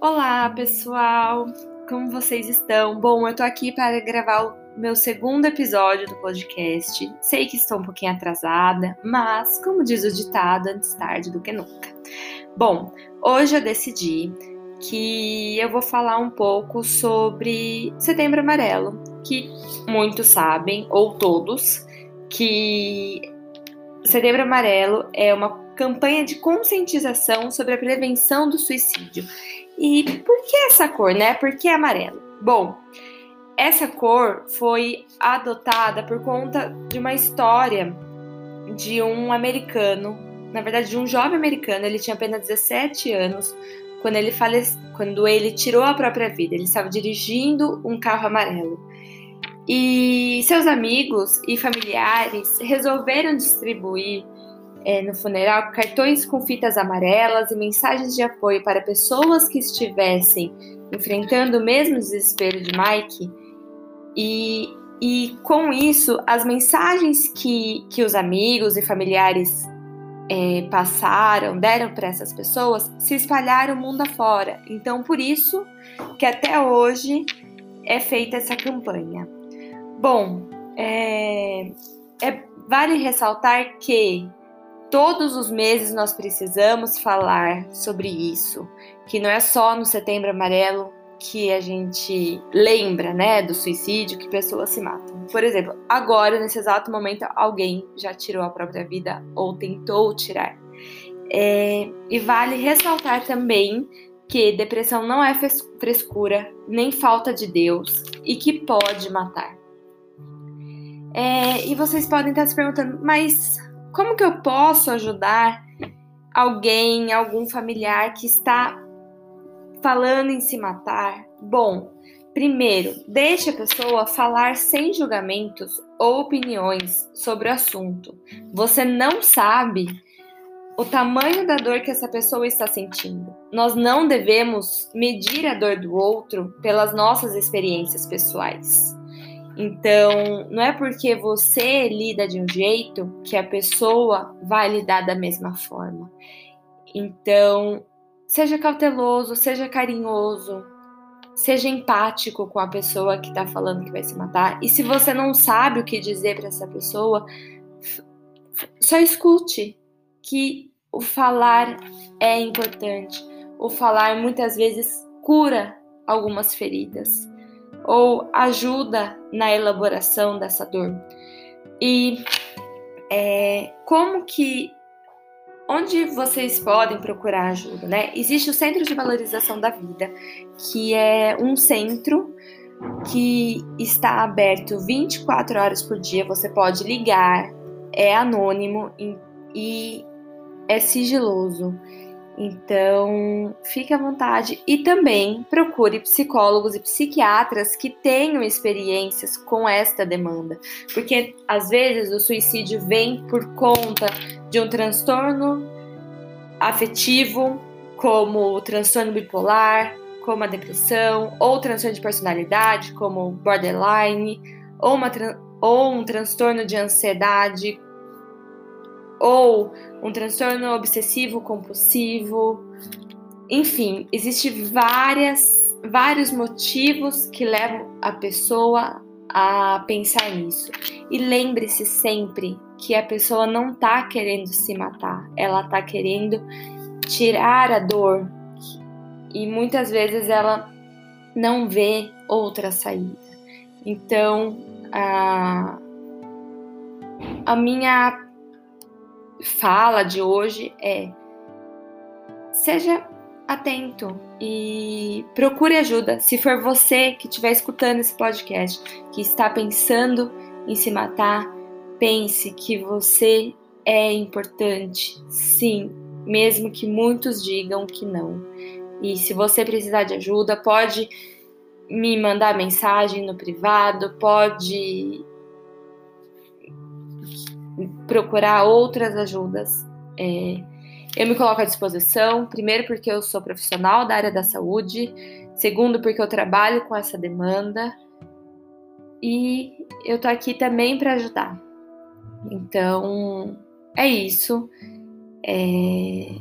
Olá, pessoal! Como vocês estão? Bom, eu tô aqui para gravar o meu segundo episódio do podcast. Sei que estou um pouquinho atrasada, mas, como diz o ditado, antes tarde do que nunca. Bom, hoje eu decidi que eu vou falar um pouco sobre Setembro Amarelo, que muitos sabem, ou todos, que Setembro Amarelo é uma campanha de conscientização sobre a prevenção do suicídio. E por que essa cor, né? Por que amarelo? Bom, essa cor foi adotada por conta de uma história de um americano, na verdade, de um jovem americano, ele tinha apenas 17 anos quando ele falece, quando ele tirou a própria vida. Ele estava dirigindo um carro amarelo. E seus amigos e familiares resolveram distribuir é, no funeral cartões com fitas amarelas e mensagens de apoio para pessoas que estivessem enfrentando o mesmo desespero de Mike. E, e com isso, as mensagens que, que os amigos e familiares é, passaram, deram para essas pessoas, se espalharam mundo afora. Então, por isso que até hoje é feita essa campanha. Bom, é, é, vale ressaltar que Todos os meses nós precisamos falar sobre isso, que não é só no Setembro Amarelo que a gente lembra, né, do suicídio, que pessoas se matam. Por exemplo, agora, nesse exato momento, alguém já tirou a própria vida ou tentou tirar. É, e vale ressaltar também que depressão não é frescura, nem falta de Deus e que pode matar. É, e vocês podem estar se perguntando, mas como que eu posso ajudar alguém, algum familiar que está falando em se matar? Bom, primeiro, deixe a pessoa falar sem julgamentos ou opiniões sobre o assunto. Você não sabe o tamanho da dor que essa pessoa está sentindo. Nós não devemos medir a dor do outro pelas nossas experiências pessoais. Então, não é porque você lida de um jeito que a pessoa vai lidar da mesma forma. Então, seja cauteloso, seja carinhoso, seja empático com a pessoa que está falando que vai se matar. E se você não sabe o que dizer para essa pessoa, só escute que o falar é importante. O falar muitas vezes cura algumas feridas ou ajuda na elaboração dessa dor. E é, como que onde vocês podem procurar ajuda, né? Existe o Centro de Valorização da Vida, que é um centro que está aberto 24 horas por dia. Você pode ligar, é anônimo e é sigiloso. Então, fique à vontade. E também procure psicólogos e psiquiatras que tenham experiências com esta demanda, porque às vezes o suicídio vem por conta de um transtorno afetivo, como o transtorno bipolar, como a depressão, ou transtorno de personalidade, como borderline, ou, uma, ou um transtorno de ansiedade, ou um transtorno obsessivo compulsivo. Enfim, existem várias, vários motivos que levam a pessoa a pensar nisso. E lembre-se sempre que a pessoa não está querendo se matar, ela está querendo tirar a dor. E muitas vezes ela não vê outra saída. Então, a, a minha fala de hoje é: seja atento e procure ajuda. Se for você que estiver escutando esse podcast, que está pensando em se matar, pense que você é importante, sim, mesmo que muitos digam que não. E se você precisar de ajuda, pode me mandar mensagem no privado, pode procurar outras ajudas. É, eu me coloco à disposição, primeiro porque eu sou profissional da área da saúde, segundo porque eu trabalho com essa demanda e eu tô aqui também para ajudar. Então é isso. É,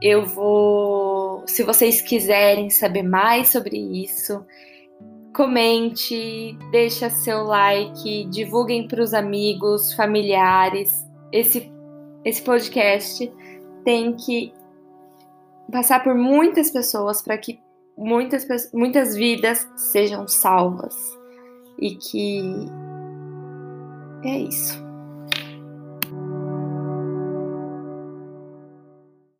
eu vou se vocês quiserem saber mais sobre isso, comente, deixa seu like, divulguem para os amigos, familiares. Esse, esse podcast tem que passar por muitas pessoas para que muitas, muitas vidas sejam salvas. E que é isso.